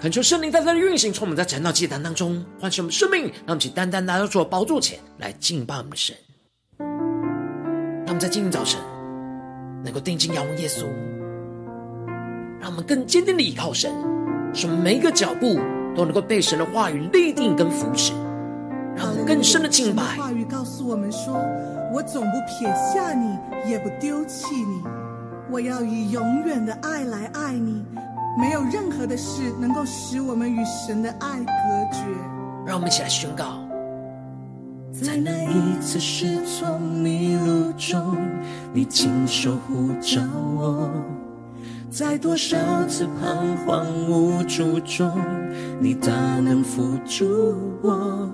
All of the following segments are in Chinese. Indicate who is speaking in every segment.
Speaker 1: 恳求圣灵在这里运行，从我们在晨祷祭坛当中唤醒我们生命，让我们去单单来到主的宝座前来敬拜我们的神。让我们在今天早晨能够定睛仰望耶稣，让我们更坚定的依靠神，使我们每一个脚步都能够被神的话语立定跟扶持，让我们更深的敬拜。
Speaker 2: 话语告诉我们说：“我总不撇下你，也不丢弃你，我要以永远的爱来爱你。”没有任何的事能够使我们与神的爱隔绝。
Speaker 1: 让我们一起来宣告：
Speaker 3: 在那一次失聪迷路中，你亲手护召我；在多少次彷徨无助中，你大能扶助我；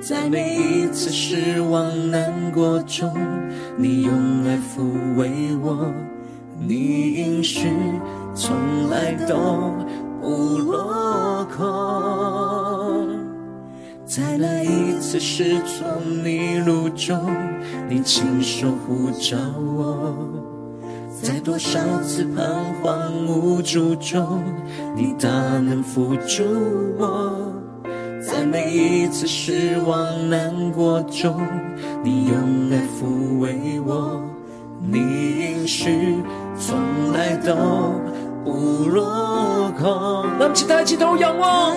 Speaker 3: 在每一次失望难过中，你用爱抚慰我。你应许。从来都不落空，在那一次失足迷路中，你亲手护着我；在多少次彷徨无助中，你大能扶助我；在每一次失望难过中，你用爱抚慰我。你应许从来都。不落空，
Speaker 1: 让我们起抬起头仰望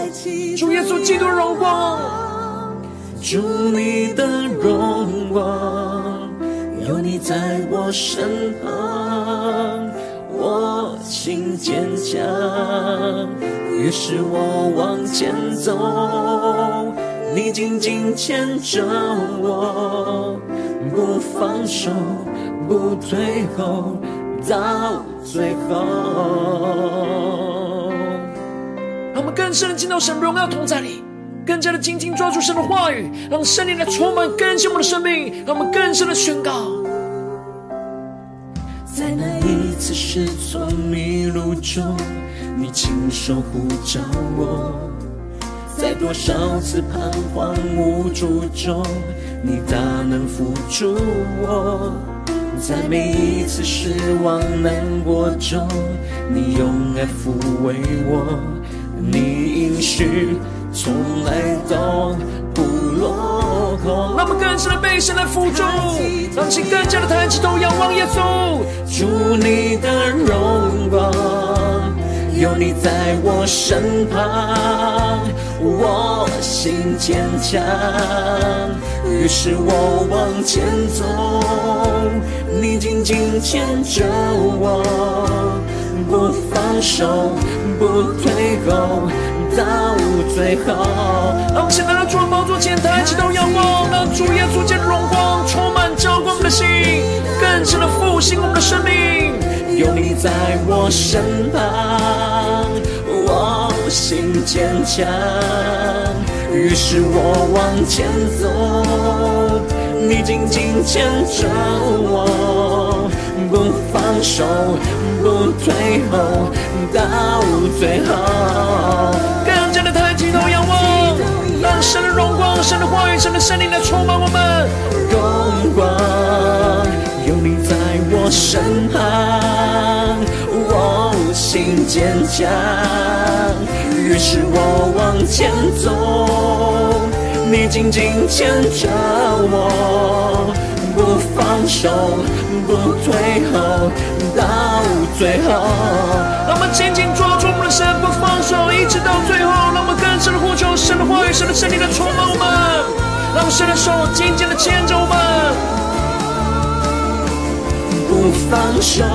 Speaker 1: 主耶稣基督的荣光，
Speaker 3: 主你的荣光，有你在我身旁，我心坚强，于是我往前走，你紧紧牵着我，不放手，不退后。到最后，
Speaker 1: 让我们更深的进到神荣耀同在里，更加的紧紧抓住神的话语，让圣灵来充满更新我们的生命，让我们更深的宣告。
Speaker 3: 在那一次失措迷路中，你亲手呼召我；在多少次彷徨无助中，你大能扶助我。在每一次失望难过中，你用爱抚慰我，你应许从来都不落空。
Speaker 1: 让我们更深的被神来辅助，让其更加的抬起头仰望耶稣，
Speaker 3: 主你的荣光，有你在我身旁，我心坚强，于是我往前。走。你紧紧牵着我，不放手，不退后，到最后。
Speaker 1: 让我们现在来主的宝座前。抬起头仰望，让主耶稣基督的荣光充满浇灌我们的心，更深的复兴我们的生命。
Speaker 3: 有你在我身旁，我心坚强，于是我往前走，你紧紧牵着我，不放手，不退后，到最后。
Speaker 1: 更加的抬起头仰望，让神的荣光、神的话语、神的圣灵来充满我们。
Speaker 3: 荣光有你在我身旁，心坚强，于是我往前走，你紧紧牵着我，不放手，不退后，到最后。
Speaker 1: 让我们紧紧抓住我们的神，不放手，一直到最后。让我们更深的呼求神的话语、神的圣灵来充满我们，让神的手紧紧的牵着我们。
Speaker 3: 不放手，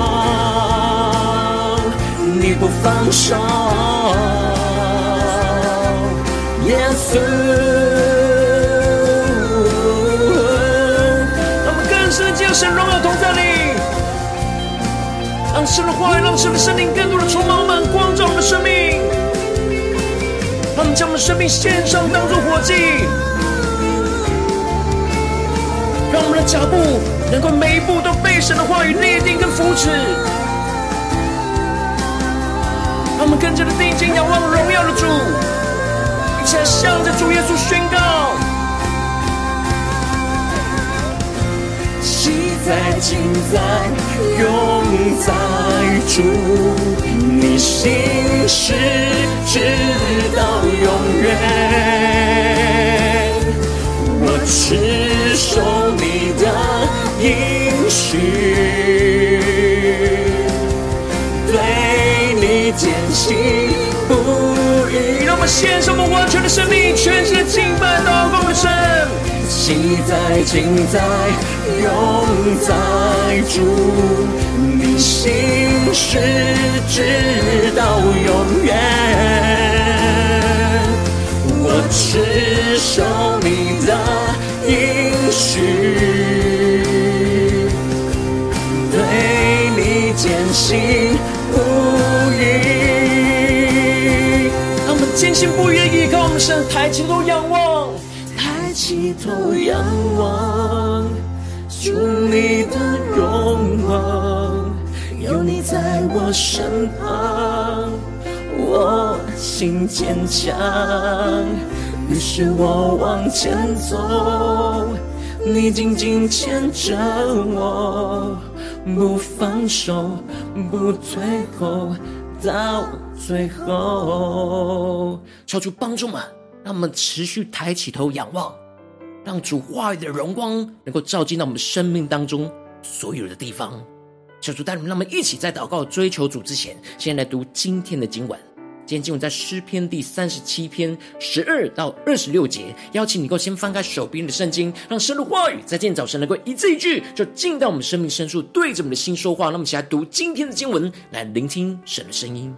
Speaker 3: 你不放手，耶稣。
Speaker 1: 让我们更深的将神荣耀同在里，让神的话语，让神的圣灵更多的充满我们，光照我们的生命。让我们将我们的生命献上，当作活祭。让我们的脚步。能够每一步都被神的话语立定跟扶持，我们更加的定睛仰望荣耀的主，一起来向着主耶稣宣告：
Speaker 3: 喜在、今在、永在主，你心事直到永远，我持守你坚信不疑，
Speaker 1: 让我们献上我们完全的生命，全心的敬拜祷告的神。
Speaker 3: 喜在、今在、永在主，你心事直到永远，我持守你的应许。坚信
Speaker 1: 坚信不疑的依靠我们神，抬起头仰望，
Speaker 3: 抬起头仰望，主你的荣光，有你在我身旁，我心坚强，于是我往前走，你紧紧牵着我。不放手，不退后，到最后。
Speaker 1: 求主帮助们，让我们持续抬起头仰望，让主话语的荣光能够照进到我们生命当中所有的地方。求主带领我们，让我们一起在祷告追求主之前，先来读今天的经文。今天经文在诗篇第三十七篇十二到二十六节，邀请你够先翻开手边的圣经，让神的话语在今天早晨能够一字一句就进到我们生命深处，对着我们的心说话。那么，一起来读今天的经文，来聆听神的声音。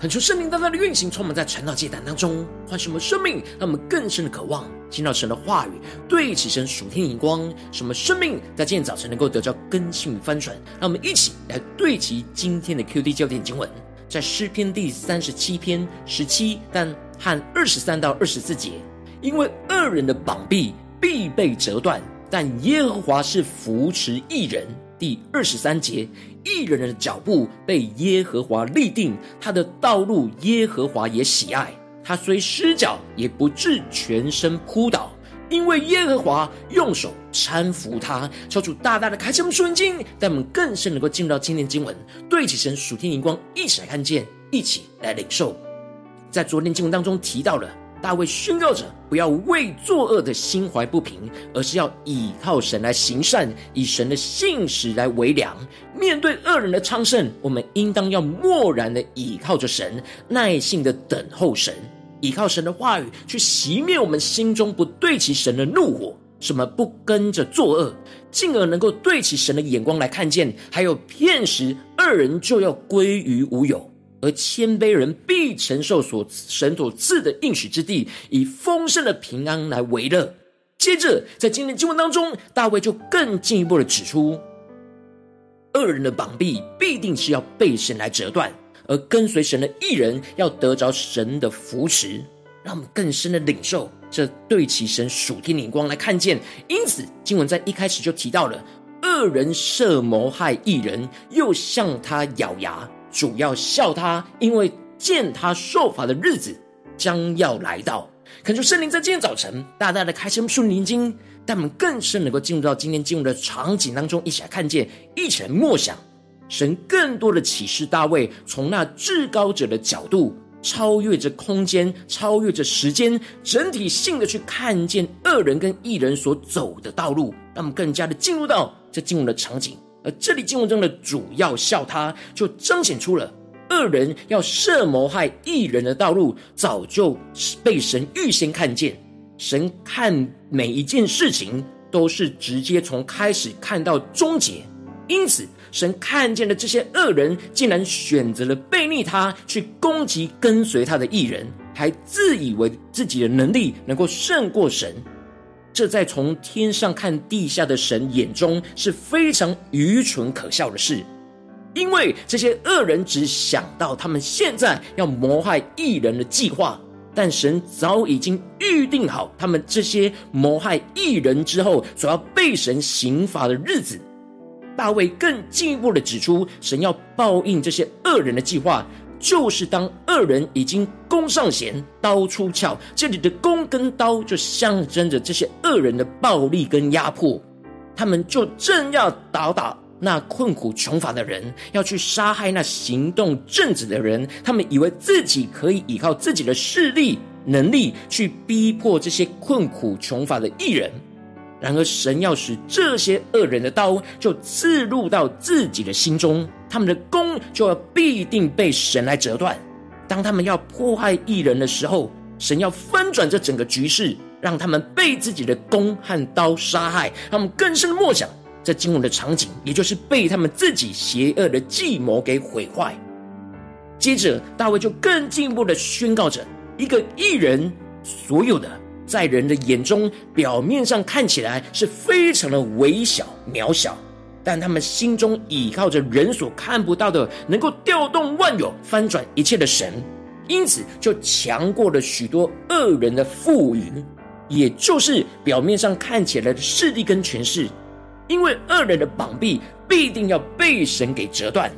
Speaker 1: 恳求圣灵大大的运行，充满在传道祭坛当中，唤醒我们生命，让我们更深的渴望听到神的话语，对齐神属天荧光，什么生命在今天早晨能够得到更新与翻转。让我们一起来对齐今天的 QD 焦点经文，在诗篇第三十七篇十七但和二十三到二十四节，因为恶人的膀臂必被折断，但耶和华是扶持一人。第二十三节，义人的脚步被耶和华立定，他的道路耶和华也喜爱。他虽失脚，也不致全身扑倒，因为耶和华用手搀扶他。求主大大的开启我们属灵经，带我们更深能够进入到今天经文，对起神属天灵光，一起来看见，一起来领受。在昨天经文当中提到了。大卫宣告着：不要为作恶的心怀不平，而是要倚靠神来行善，以神的信实来为粮。面对恶人的昌盛，我们应当要默然的倚靠着神，耐心的等候神，倚靠神的话语去熄灭我们心中不对齐神的怒火，什么不跟着作恶，进而能够对齐神的眼光来看见，还有片时恶人就要归于无有。而谦卑人必承受所神所赐的应许之地，以丰盛的平安来为乐。接着，在今天的经文当中，大卫就更进一步的指出，恶人的膀臂必定是要被神来折断，而跟随神的义人要得着神的扶持，让我们更深的领受这对其神属天灵光来看见。因此，经文在一开始就提到了，恶人设谋害义人，又向他咬牙。主要笑他，因为见他受罚的日子将要来到。恳求圣灵在今天早晨大大的开启属灵经，让我们更深能够进入到今天进入的场景当中，一起来看见，一起来默想神更多的启示。大卫从那至高者的角度，超越着空间，超越着时间，整体性的去看见恶人跟异人所走的道路，让我们更加的进入到这进入的场景。而这里经文中的主要笑他，就彰显出了恶人要设谋害异人的道路，早就被神预先看见。神看每一件事情都是直接从开始看到终结，因此神看见了这些恶人，竟然选择了背逆他，去攻击跟随他的异人，还自以为自己的能力能够胜过神。这在从天上看地下的神眼中是非常愚蠢可笑的事，因为这些恶人只想到他们现在要谋害异人的计划，但神早已经预定好他们这些谋害异人之后所要被神刑罚的日子。大卫更进一步的指出，神要报应这些恶人的计划。就是当恶人已经弓上弦，刀出鞘，这里的弓跟刀就象征着这些恶人的暴力跟压迫。他们就正要打倒那困苦穷乏的人，要去杀害那行动正直的人。他们以为自己可以依靠自己的势力、能力去逼迫这些困苦穷乏的艺人。然而，神要使这些恶人的刀就刺入到自己的心中，他们的弓就要必定被神来折断。当他们要迫害异人的时候，神要翻转这整个局势，让他们被自己的弓和刀杀害。他们更深的默想这经文的场景，也就是被他们自己邪恶的计谋给毁坏。接着，大卫就更进一步的宣告着：一个异人所有的。在人的眼中，表面上看起来是非常的微小渺小，但他们心中倚靠着人所看不到的，能够调动万有、翻转一切的神，因此就强过了许多恶人的赋予，也就是表面上看起来的势力跟权势。因为恶人的膀臂必定要被神给折断，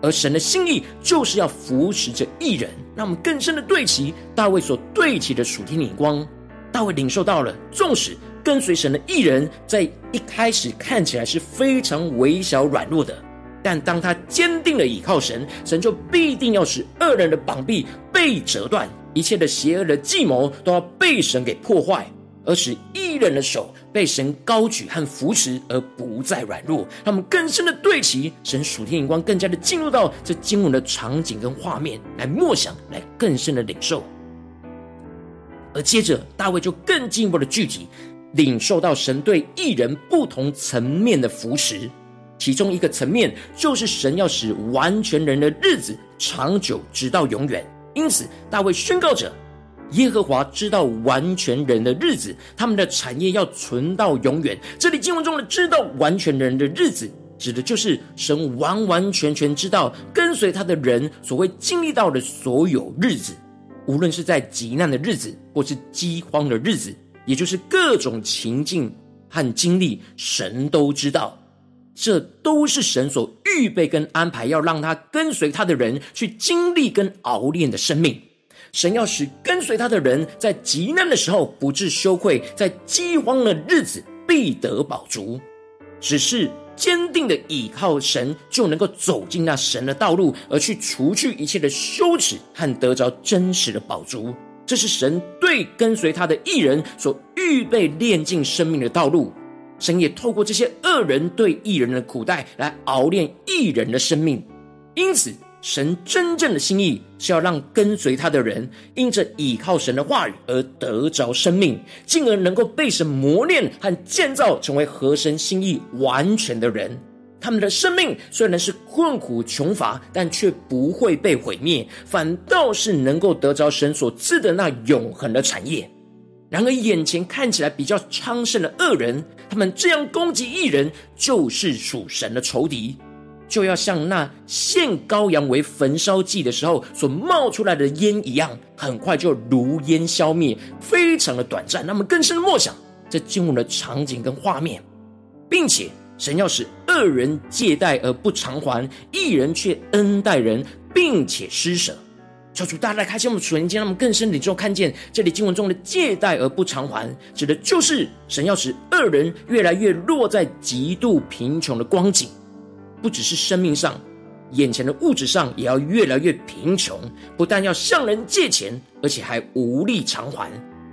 Speaker 1: 而神的心意就是要扶持着一人，让我们更深的对齐大卫所对齐的属天眼光。大卫领受到了，纵使跟随神的义人，在一开始看起来是非常微小软弱的，但当他坚定了倚靠神，神就必定要使恶人的膀臂被折断，一切的邪恶的计谋都要被神给破坏，而使义人的手被神高举和扶持，而不再软弱。他们更深的对齐神属天眼光，更加的进入到这经文的场景跟画面来默想，来更深的领受。而接着，大卫就更进一步的具体领受到神对一人不同层面的扶持。其中一个层面就是神要使完全人的日子长久，直到永远。因此，大卫宣告着：耶和华知道完全人的日子，他们的产业要存到永远。这里经文中的“知道完全人的日子”，指的就是神完完全全知道跟随他的人所会经历到的所有日子。无论是在极难的日子，或是饥荒的日子，也就是各种情境和经历，神都知道。这都是神所预备跟安排，要让他跟随他的人去经历跟熬炼的生命。神要使跟随他的人在极难的时候不致羞愧，在饥荒的日子必得饱足。只是。坚定的倚靠神，就能够走进那神的道路，而去除去一切的羞耻和得着真实的饱足。这是神对跟随他的义人所预备炼尽生命的道路。神也透过这些恶人对义人的苦待，来熬炼义人的生命。因此。神真正的心意是要让跟随他的人因着倚靠神的话语而得着生命，进而能够被神磨练和建造成为合神心意完全的人。他们的生命虽然是困苦穷乏，但却不会被毁灭，反倒是能够得着神所赐的那永恒的产业。然而，眼前看起来比较昌盛的恶人，他们这样攻击义人，就是属神的仇敌。就要像那献羔羊为焚烧祭的时候所冒出来的烟一样，很快就如烟消灭，非常的短暂。那么更深的默想这进入的场景跟画面，并且神要使恶人借贷而不偿还，一人却恩待人，并且施舍。求主大大开启我们属灵眼睛，让我们更深的就看见这里经文中的借贷而不偿还，指的就是神要使恶人越来越落在极度贫穷的光景。不只是生命上，眼前的物质上也要越来越贫穷。不但要向人借钱，而且还无力偿还。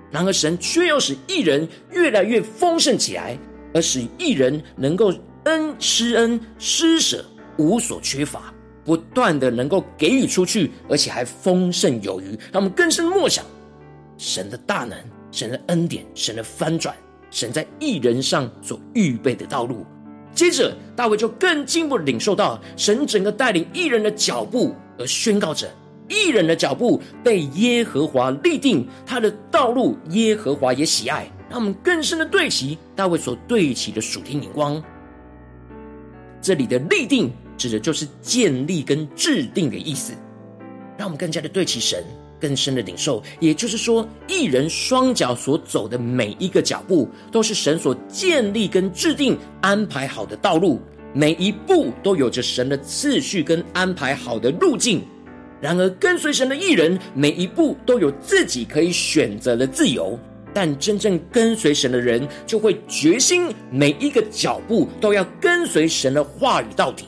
Speaker 1: 然而，神却要使一人越来越丰盛起来，而使一人能够恩施恩施舍，无所缺乏，不断的能够给予出去，而且还丰盛有余。让我们更深默想神的大能、神的恩典、神的翻转、神在一人上所预备的道路。接着，大卫就更进一步领受到神整个带领义人的脚步，而宣告着义人的脚步被耶和华立定，他的道路耶和华也喜爱。让我们更深的对齐大卫所对齐的属天眼光。这里的立定指的就是建立跟制定的意思，让我们更加的对齐神。更深的领受，也就是说，一人双脚所走的每一个脚步，都是神所建立跟制定、安排好的道路，每一步都有着神的次序跟安排好的路径。然而，跟随神的义人，每一步都有自己可以选择的自由，但真正跟随神的人，就会决心每一个脚步都要跟随神的话语到底。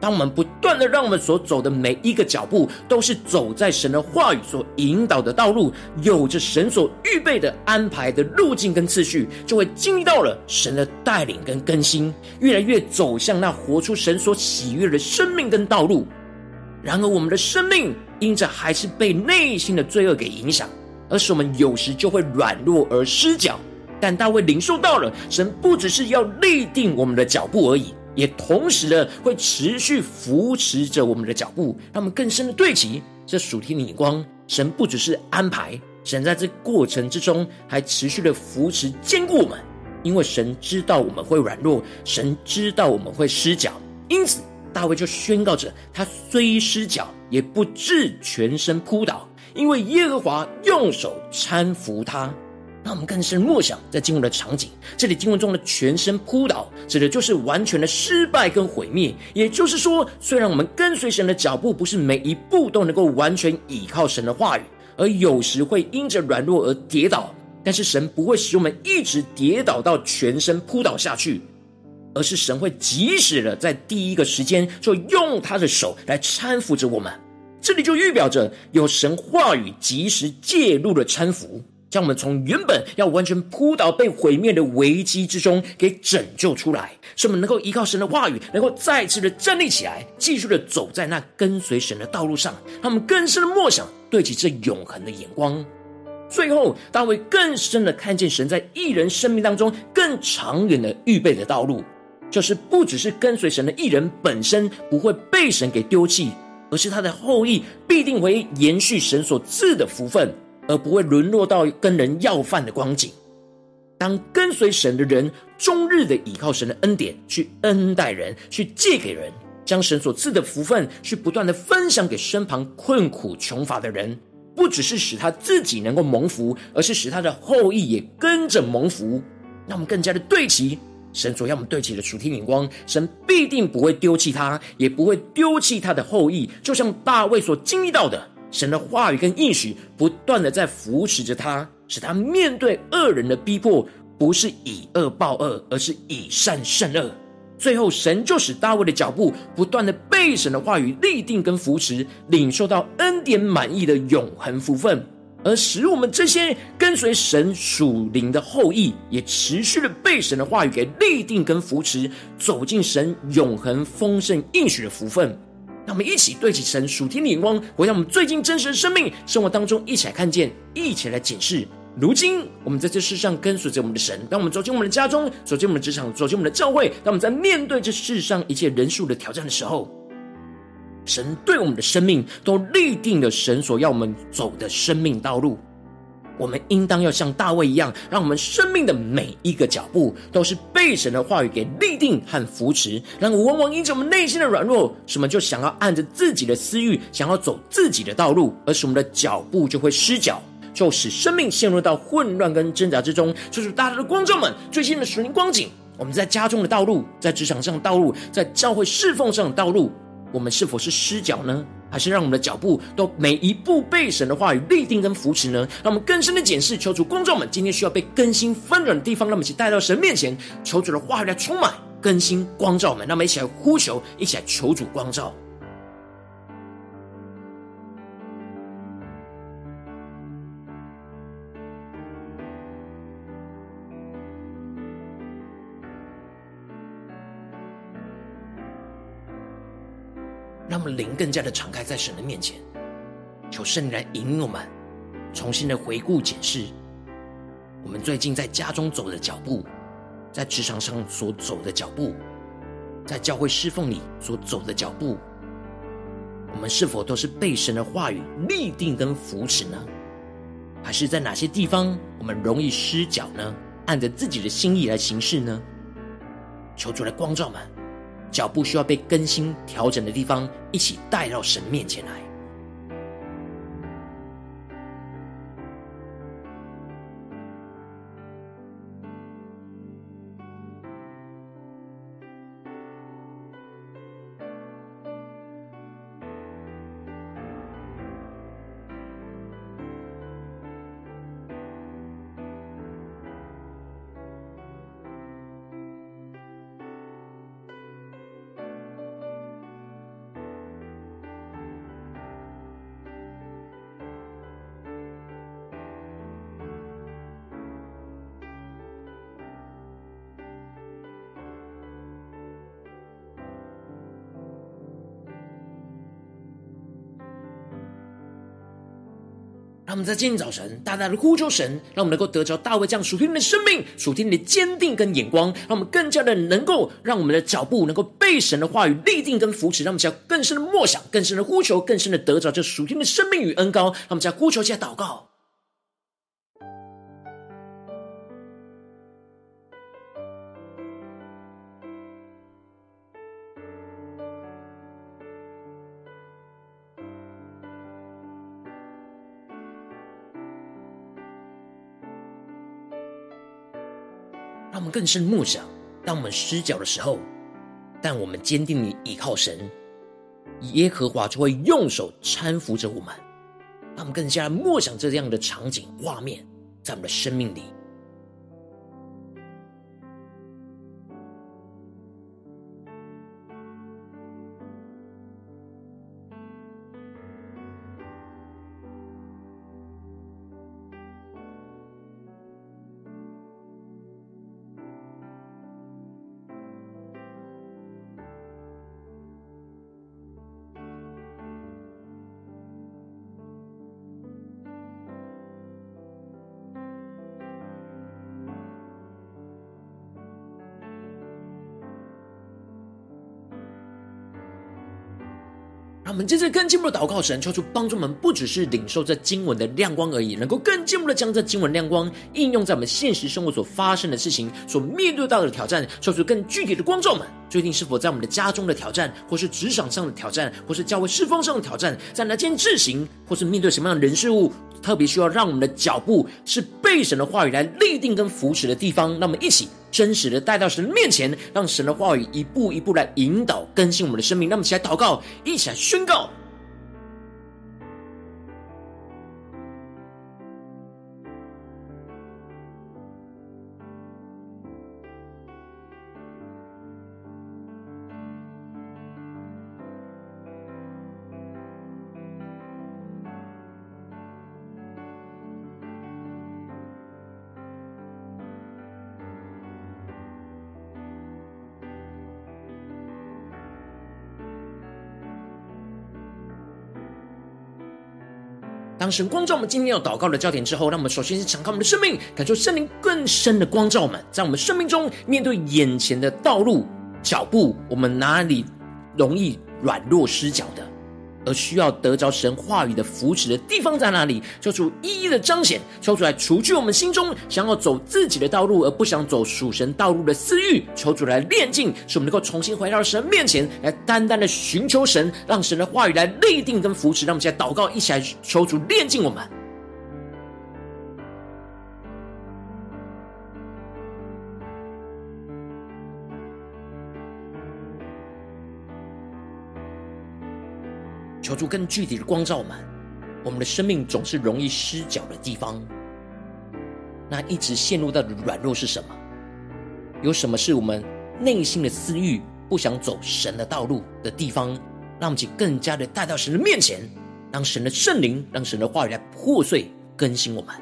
Speaker 1: 当我们不断的让我们所走的每一个脚步都是走在神的话语所引导的道路，有着神所预备的安排的路径跟次序，就会经历到了神的带领跟更新，越来越走向那活出神所喜悦的生命跟道路。然而，我们的生命因着还是被内心的罪恶给影响，而使我们有时就会软弱而失脚。但大卫领受到了，神不只是要立定我们的脚步而已。也同时的会持续扶持着我们的脚步，让我们更深的对齐这属天的眼光。神不只是安排，神在这过程之中还持续的扶持坚固我们，因为神知道我们会软弱，神知道我们会失脚，因此大卫就宣告着：他虽失脚，也不致全身扑倒，因为耶和华用手搀扶他。那我们更深默想，在经文的场景，这里经文中的全身扑倒，指的就是完全的失败跟毁灭。也就是说，虽然我们跟随神的脚步，不是每一步都能够完全倚靠神的话语，而有时会因着软弱而跌倒，但是神不会使我们一直跌倒到全身扑倒下去，而是神会及时的在第一个时间，就用他的手来搀扶着我们。这里就预表着有神话语及时介入的搀扶。将我们从原本要完全扑倒、被毁灭的危机之中给拯救出来，使我们能够依靠神的话语，能够再次的站立起来，继续的走在那跟随神的道路上。让我们更深的默想，对起这永恒的眼光。最后，大卫更深的看见神在义人生命当中更长远的预备的道路。就是不只是跟随神的义人本身不会被神给丢弃，而是他的后裔必定会延续神所赐的福分，而不会沦落到跟人要饭的光景。当跟随神的人，终日的倚靠神的恩典，去恩待人，去借给人，将神所赐的福分，去不断的分享给身旁困苦穷乏的人，不只是使他自己能够蒙福，而是使他的后裔也跟着蒙福。让我们更加的对齐神所要我们对齐的属天眼光，神必定不会丢弃他，也不会丢弃他的后裔。就像大卫所经历到的，神的话语跟应许，不断的在扶持着他。使他面对恶人的逼迫，不是以恶报恶，而是以善胜恶。最后，神就使大卫的脚步不断的被神的话语立定跟扶持，领受到恩典满意的永恒福分，而使我们这些跟随神属灵的后裔，也持续的被神的话语给立定跟扶持，走进神永恒丰盛应许的福分。让我们一起对起神属天的眼光，回到我们最近真实的生命生活当中，一起来看见，一起来检视。如今，我们在这世上跟随着我们的神。当我们走进我们的家中，走进我们的职场，走进我们的教会，当我们在面对这世上一切人数的挑战的时候，神对我们的生命都立定了神所要我们走的生命道路。我们应当要像大卫一样，让我们生命的每一个脚步都是被神的话语给立定和扶持。然而，往往因着我们内心的软弱，什么就想要按着自己的私欲，想要走自己的道路，而使我们的脚步就会失脚。就使生命陷入到混乱跟挣扎之中。就是大家的观众们最新的属灵光景，我们在家中的道路，在职场上的道路，在教会侍奉上的道路，我们是否是失脚呢？还是让我们的脚步都每一步被神的话语立定跟扶持呢？让我们更深的检视，求主公众们今天需要被更新翻转的地方，让我们一起带到神面前，求主的话语来充满更新光照我们。让我们一起来呼求，一起来求主光照。灵更加的敞开在神的面前，求圣灵来引领我们，重新的回顾检视我们最近在家中走的脚步，在职场上所走的脚步，在教会侍奉里所走的脚步，我们是否都是被神的话语立定跟扶持呢？还是在哪些地方我们容易失脚呢？按着自己的心意来行事呢？求主来光照们。脚步需要被更新调整的地方，一起带到神面前来。在今天早晨大大的呼求神，让我们能够得着大卫这样属天的生命、属天的坚定跟眼光，让我们更加的能够让我们的脚步能够被神的话语立定跟扶持，让我们在更深的默想、更深的呼求、更深的得着这属天的生命与恩高，让我们在呼求下祷告。他们更深默想，当我们失脚的时候，但我们坚定地倚靠神，耶和华就会用手搀扶着我们。他们更加默想这样的场景画面，在我们的生命里。们接着更进一步的祷告神，求出帮助我们，不只是领受这经文的亮光而已，能够更进一步的将这经文亮光应用在我们现实生活所发生的事情、所面对到的挑战，求出更具体的光照们。最近是否在我们的家中的挑战，或是职场上的挑战，或是教会侍奉上的挑战，在哪件事情，或是面对什么样的人事物，特别需要让我们的脚步是被神的话语来立定跟扶持的地方，那么一起。真实的带到神面前，让神的话语一步一步来引导更新我们的生命。那么，起来祷告，一起来宣告。神光照我们今天要祷告的焦点之后，让我们首先是敞开我们的生命，感受圣灵更深的光照我们，在我们生命中面对眼前的道路、脚步，我们哪里容易软弱失脚的？而需要得着神话语的扶持的地方在哪里？求主一一的彰显，求主来除去我们心中想要走自己的道路而不想走属神道路的私欲。求主来炼净，使我们能够重新回到神面前，来单单的寻求神，让神的话语来立定跟扶持。让我们现在祷告，一起来求主炼净我们。求主更具体的光照我们，我们的生命总是容易失脚的地方。那一直陷入到的软弱是什么？有什么是我们内心的私欲不想走神的道路的地方？让我们去更加的带到神的面前，让神的圣灵，让神的话语来破碎更新我们。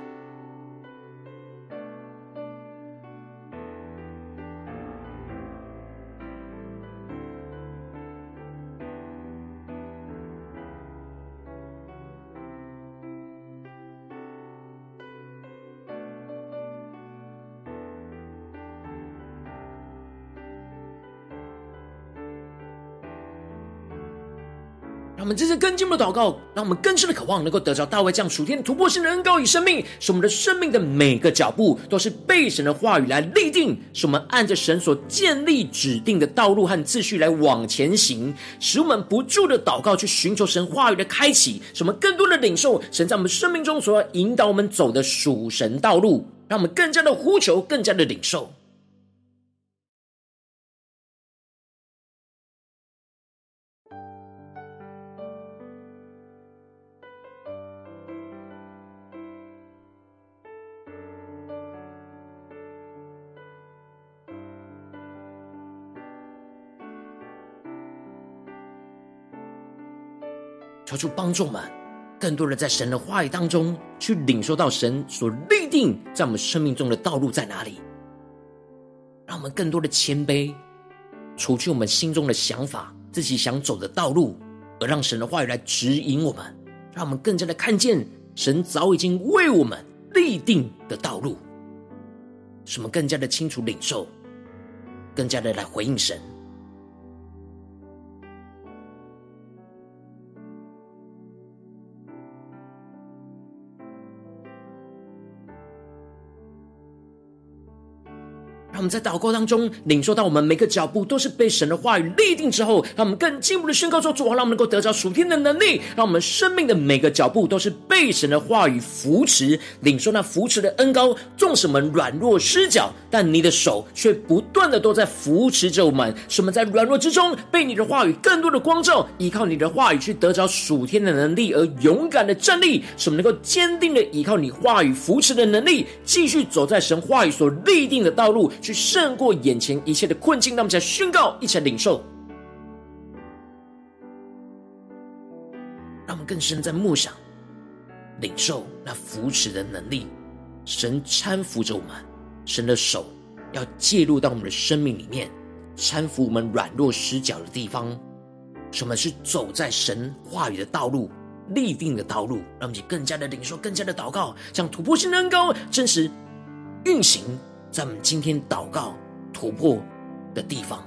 Speaker 1: 更进步的祷告，让我们更深的渴望，能够得着大卫这样属天突破性的恩膏与生命，使我们的生命的每个脚步都是被神的话语来立定，使我们按着神所建立指定的道路和秩序来往前行，使我们不住的祷告去寻求神话语的开启，使我们更多的领受神在我们生命中所要引导我们走的属神道路，让我们更加的呼求，更加的领受。求主帮助我们，更多的在神的话语当中去领受到神所立定在我们生命中的道路在哪里，让我们更多的谦卑，除去我们心中的想法、自己想走的道路，而让神的话语来指引我们，让我们更加的看见神早已经为我们立定的道路，使我们更加的清楚领受，更加的来回应神。我们在祷告当中领受到，我们每个脚步都是被神的话语立定之后，让我们更进一步的宣告说：主啊，让我们能够得着属天的能力，让我们生命的每个脚步都是被神的话语扶持，领受那扶持的恩膏。纵使我们软弱失脚，但你的手却不断的都在扶持着我们，使我们在软弱之中被你的话语更多的光照，依靠你的话语去得着属天的能力，而勇敢的站立，使我们能够坚定的依靠你话语扶持的能力，继续走在神话语所立定的道路。胜过眼前一切的困境，让我们来宣告，一起来领受，让我们更深在默想、领受那扶持的能力。神搀扶着我们，神的手要介入到我们的生命里面，搀扶我们软弱失脚的地方。什么是走在神话语的道路、立定的道路？让我们更加的领受，更加的祷告，将突破性的恩膏真实运行。在我们今天祷告突破的地方，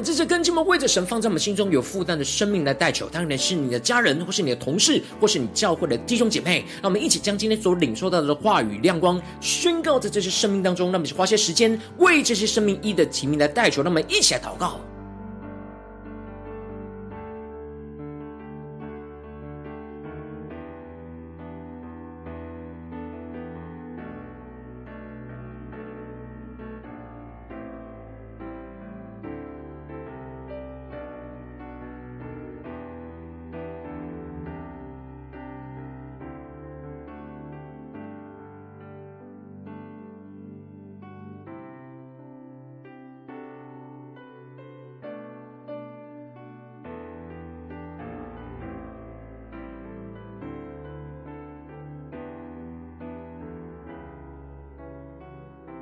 Speaker 1: 们这些跟进们为着神放在我们心中有负担的生命来代求，当然是你的家人，或是你的同事，或是你教会的弟兄姐妹。让我们一起将今天所领受到的话语亮光宣告在这些生命当中。让我们花些时间为这些生命一的提名来代求。让我们一起来祷告。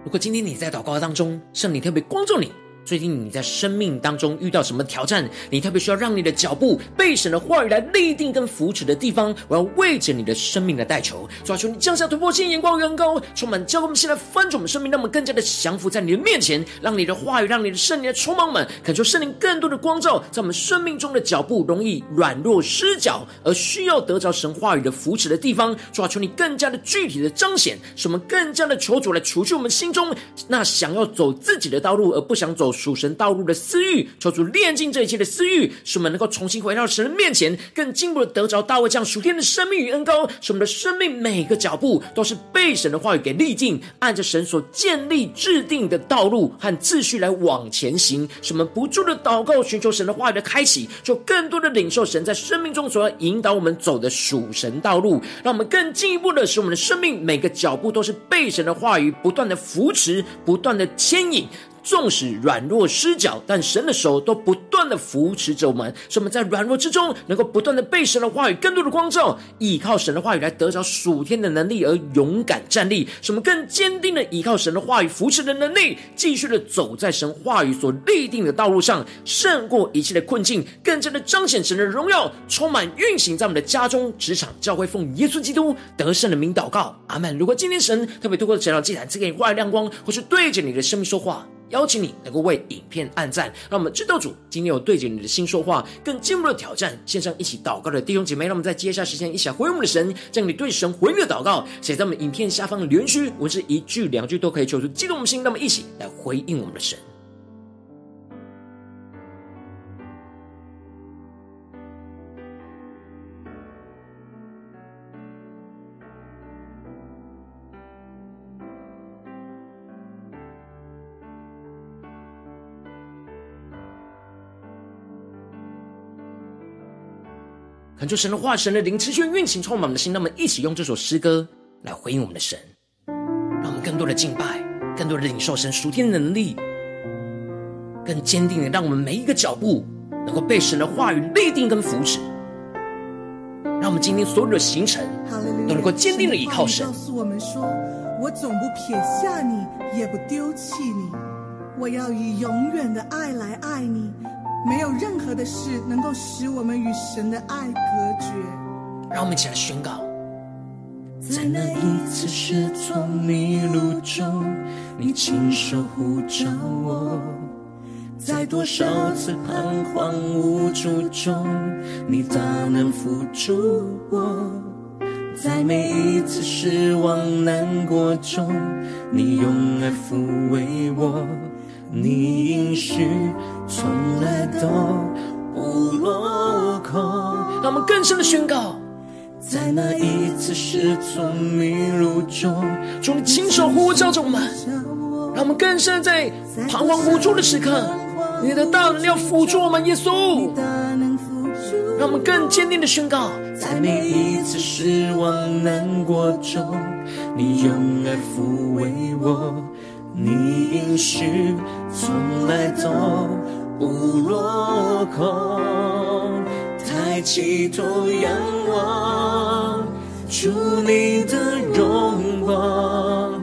Speaker 1: 如果今天你在祷告当中，圣灵特别光照你。最近你在生命当中遇到什么挑战？你特别需要让你的脚步被神的话语来立定跟扶持的地方，我要为着你的生命来代求，主啊，求你降下突破性眼光，远高，充满教我们现在翻转我们生命，让我们更加的降服在你的面前，让你的话语，让你的圣灵来充满我们，恳求圣灵更多的光照，在我们生命中的脚步容易软弱失脚，而需要得着神话语的扶持的地方，主啊，求你更加的具体的彰显，使我们更加的求主来除去我们心中那想要走自己的道路而不想走属神道路的私欲，求主炼净这一切的私欲，使我们能够重新回到神的面前，更进一步的得着大卫这样属天的生命与恩膏，使我们的生命每个脚步都是被神的话语给立定，按着神所建立制定的道路和秩序来往前行。使我们不住的祷告，寻求神的话语的开启，就更多的领受神在生命中所要引导我们走的属神道路，让我们更进一步的使我们的生命每个脚步都是被神的话语不断的扶持，不断的牵引。纵使软弱失脚，但神的手都不断的扶持着我们，使我们在软弱之中能够不断的被神的话语更多的光照，依靠神的话语来得着属天的能力而勇敢站立，使我们更坚定的依靠神的话语扶持的能力，继续的走在神话语所立定的道路上，胜过一切的困境，更加的彰显神的荣耀，充满运行在我们的家中、职场、教会，奉耶稣基督得胜的名祷告，阿门。如果今天神特别透过这条祭坛赐给你话语亮光，或是对着你的生命说话。邀请你能够为影片按赞，让我们知道主今天有对着你的心说话，更进一步的挑战。线上一起祷告的弟兄姐妹，让我们在接下来时间一起来回应我们的神，将你对神回应的祷告写在我们影片下方的留言区，文字一句两句都可以求出激动我们心，那么一起来回应我们的神。恳求神的话，神的灵持续运行，充满我们的心。让我们一起用这首诗歌来回应我们的神，让我们更多的敬拜，更多的领受神属天的能力，更坚定的让我们每一个脚步能够被神的话语立定跟扶持。让我们今天所有的行程都能够坚定的依靠神。
Speaker 2: 告诉我们说：“我总不撇下你，也不丢弃你。我要以永远的爱来爱你。”没有任何的事能够使我们与神的爱隔绝。
Speaker 1: 让我们一起来宣告：
Speaker 3: 在那一次失足迷路中，你亲手护着我；在多少次彷徨无助中，你大能扶助我；在每一次失望难过中，你用爱抚慰我。你应许从来都不落空。
Speaker 1: 让我们更深的宣告，
Speaker 3: 在那一次失足迷路中，
Speaker 1: 主你亲手呼召着我们，让我们更深在彷徨无助的时刻，你的大能要辅助我们，耶稣。让我们更坚定的宣告，
Speaker 3: 在每一次失望难过中，你用爱抚慰我。你应许从来都不落空，抬起头仰望，主你的荣光，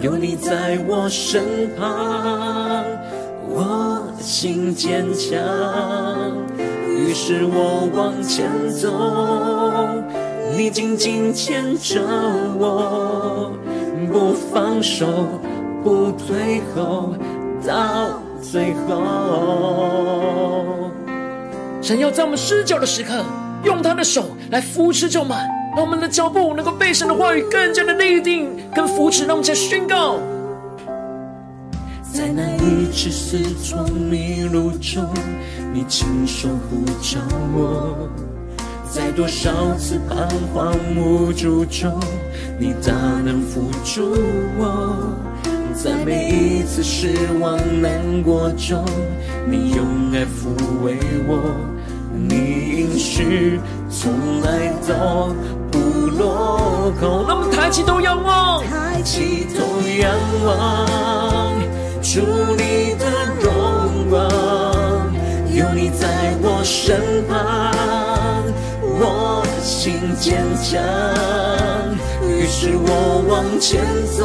Speaker 3: 有你在我身旁，我心坚强，于是我往前走，你紧紧牵着我，不放手。不退后，到最后。
Speaker 1: 神要在我们失脚的时刻，用他的手来扶持着我们，让我们的脚步能够被神的话语更加的立定跟扶持。让我们再宣告。
Speaker 3: 在那一次失聪迷路中，你亲手呼召我；在多少次彷徨无助中，你大能扶助我；在每一次失望难过中，你用爱抚慰我。你应许从来都不落空。
Speaker 1: 那么抬起头仰望，
Speaker 3: 抬起头仰望。主你的荣光，有你在我身旁，我心坚强。于是我往前走，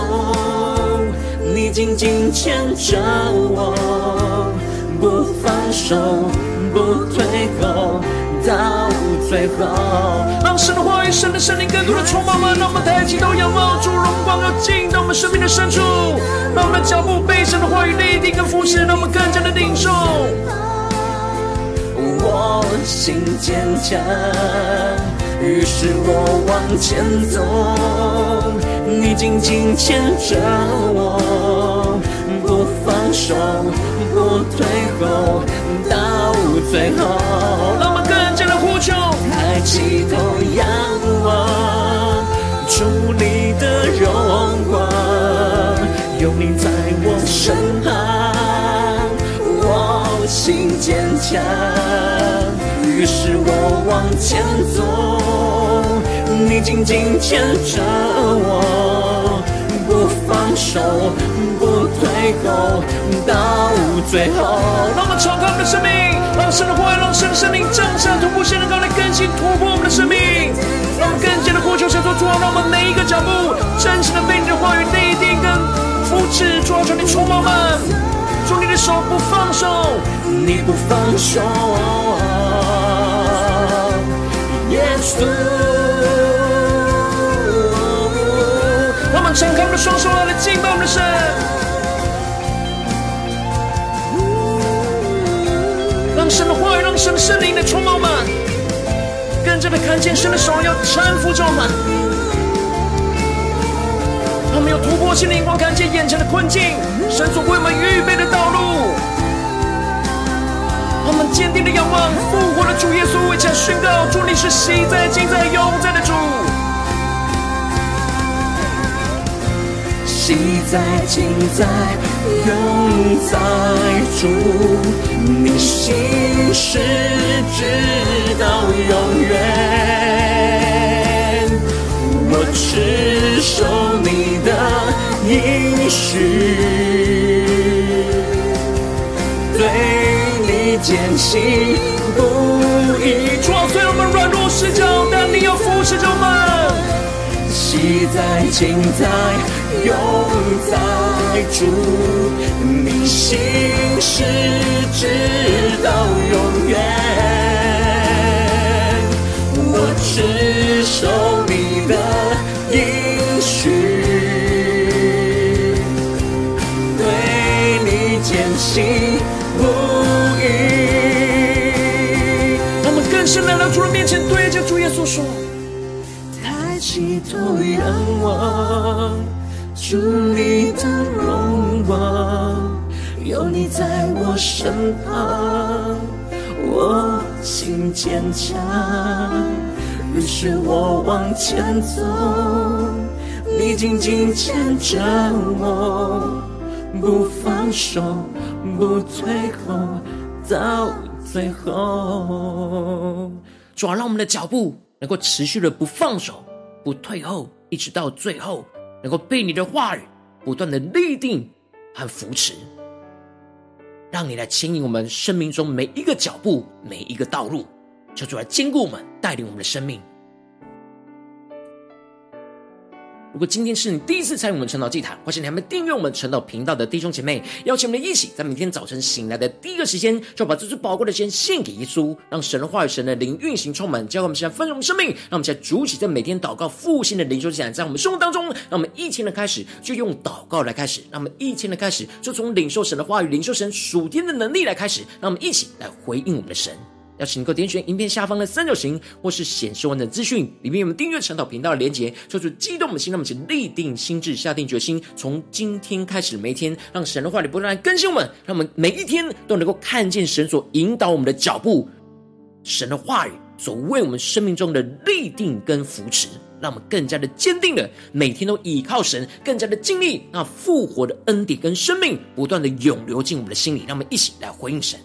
Speaker 3: 你紧紧牵着我，不放手，不退后。到最后，
Speaker 1: 让神的话语、神的圣灵更多的充满我们，让我们抬起头仰望主荣光，要进到我们生命的深处，让我们的脚步被神的话语立定跟扶持，让我们更加的领受。
Speaker 3: 我心坚强，于是我往前走，你紧紧牵着我，不放手，不退后，到最后。抬起头仰望，主你的荣光，有你在我身旁，我心坚强。于是我往前走，你紧紧牵着我，不放手，不退后，到最后。
Speaker 1: 让我们敞开我们的生命。让神的话语，让神的圣灵降下突破性的高来更新突破我们的生命，让我们更加的呼求神说主，让我们每一个脚步真实的被你的话语内定跟扶持，主啊，求你触摸我们，主你的手不放手，
Speaker 3: 你不放手，耶
Speaker 1: 稣，敞开我们的双手来敬拜我们的神。让神的话语，让神的圣灵来充满我们，更加的看见神的手要搀扶着我们。他们有突破性的眼光，看见眼前的困境，神所为我们预备的道路。他们坚定的仰望复活的主耶稣，为家宣告：主你是昔在、今在、永在的主。
Speaker 3: 昔在、今在、永在主，你心事直到永远。我持守你的应许，对你坚信不疑。
Speaker 1: 主啊，虽我们软弱失脚，但你要扶持着我们。
Speaker 3: 昔在、今在、永在主，你心事直到永远。我只守你的应许，对你坚信不疑。
Speaker 1: 我们更深来到主的面前，对着主耶稣说。
Speaker 3: 抬起头仰望，主你的荣光，有你在我身旁，我心坚强。于是我往前走，你紧紧牵着我，不放手，不退后，到最后。
Speaker 1: 主啊，让我们的脚步能够持续的不放手。不退后，一直到最后，能够被你的话语不断的立定和扶持，让你来牵引我们生命中每一个脚步、每一个道路，求主来坚固我们，带领我们的生命。如果今天是你第一次参与我们晨祷祭坛，或是你还没订阅我们晨祷频道的弟兄姐妹，邀请我们一起在每天早晨醒来的第一个时间，就把这最宝贵的时间献给耶稣，让神的话语、神的灵运行充满，教会我们现在丰盛生命。让我们现在主起在每天祷告复兴的灵修祭坛，在我们生活当中，让我们一天的开始就用祷告来开始，让我们一天的开始就从领受神的话语、领受神属天的能力来开始，让我们一起来回应我们的神。邀请你能够点选影片下方的三角形，或是显示完整资讯里面有我们订阅陈导频道的连结，做出激动的心，让我们立定心智，下定决心，从今天开始每一天，让神的话语不断来更新我们，让我们每一天都能够看见神所引导我们的脚步，神的话语所为我们生命中的立定跟扶持，让我们更加的坚定的每天都倚靠神，更加的经历那复活的恩典跟生命，不断的涌流进我们的心里，让我们一起来回应神。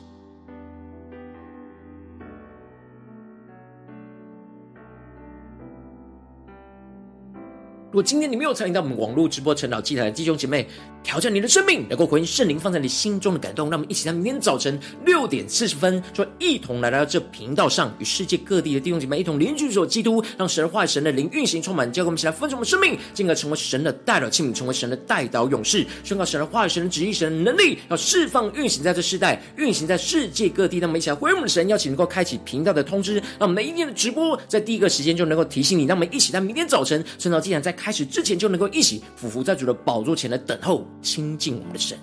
Speaker 1: 如果今天你没有参与到我们网络直播成长祭坛的弟兄姐妹，挑战你的生命，能够回应圣灵放在你心中的感动，让我们一起在明天早晨六点四十分，就一同来到这频道上，与世界各地的弟兄姐妹一同联聚所基督，让神的话语、神的灵运行充满，教给我们一起来分盛我们生命，进而成为神的代表器皿，成为神的代祷勇士，宣告神的话语、神的旨意、神的能力，要释放运行在这世代，运行在世界各地。让我们一起来回应我们的神，邀请能够开启频道的通知，让每一天的直播在第一个时间就能够提醒你。让我们一起在明天早晨圣道祭坛在开始之前，就能够一起匍匐在主的宝座前来等候。亲近我们的神。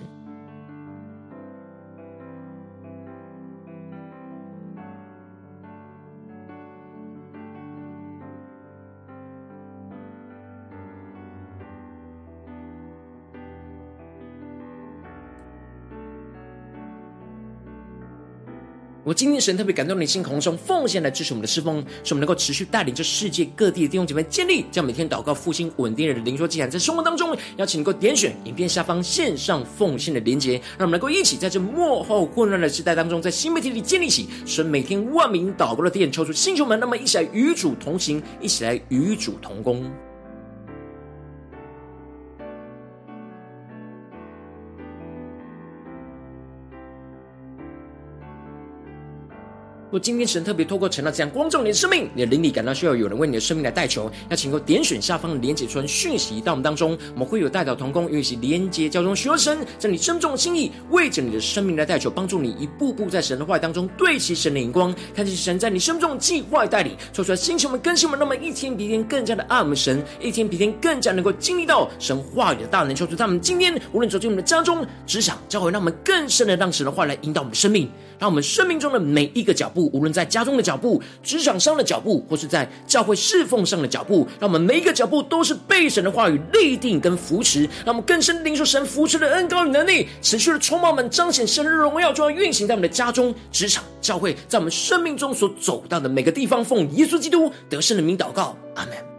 Speaker 1: 我今天神特别感动你心，空中奉献来支持我们的侍奉，使我们能够持续带领着世界各地的弟兄姐妹建立，将每天祷告复兴稳定的灵修祭坛，在生活当中，邀请你能够点选影片下方线上奉献的连结，让我们能够一起在这幕后混乱的时代当中，在新媒体里建立起神每天万名祷告的殿，抽出星球们，那么一起来与主同行，一起来与主同工。若今天神特别透过晨祷这样光照你的生命，你的灵里感到需要有人为你的生命来代求，要请够点选下方的连结传讯息到我们当中，我们会有代祷同工，与其连结交通，需要神在你生命中的心意，为着你的生命来代求，帮助你一步步在神的话语当中对齐神的眼光，看见神在你生重计划带领，说出来星球们更新我们，那么一天比一天更加的爱我们神，一天比一天更加能够经历到神话语的大能，求出他们今天无论走进我们的家中、职场、教会，让我们更深的让神的话来引导我们的生命，让我们生命中的每一个脚步。无论在家中的脚步、职场上的脚步，或是在教会侍奉上的脚步，让我们每一个脚步都是被神的话语立定跟扶持，让我们更深领受神扶持的恩膏与能力，持续的充满我们，彰显神的荣耀，就要运行在我们的家中、职场、教会，在我们生命中所走到的每个地方，奉耶稣基督得胜的名祷告，阿门。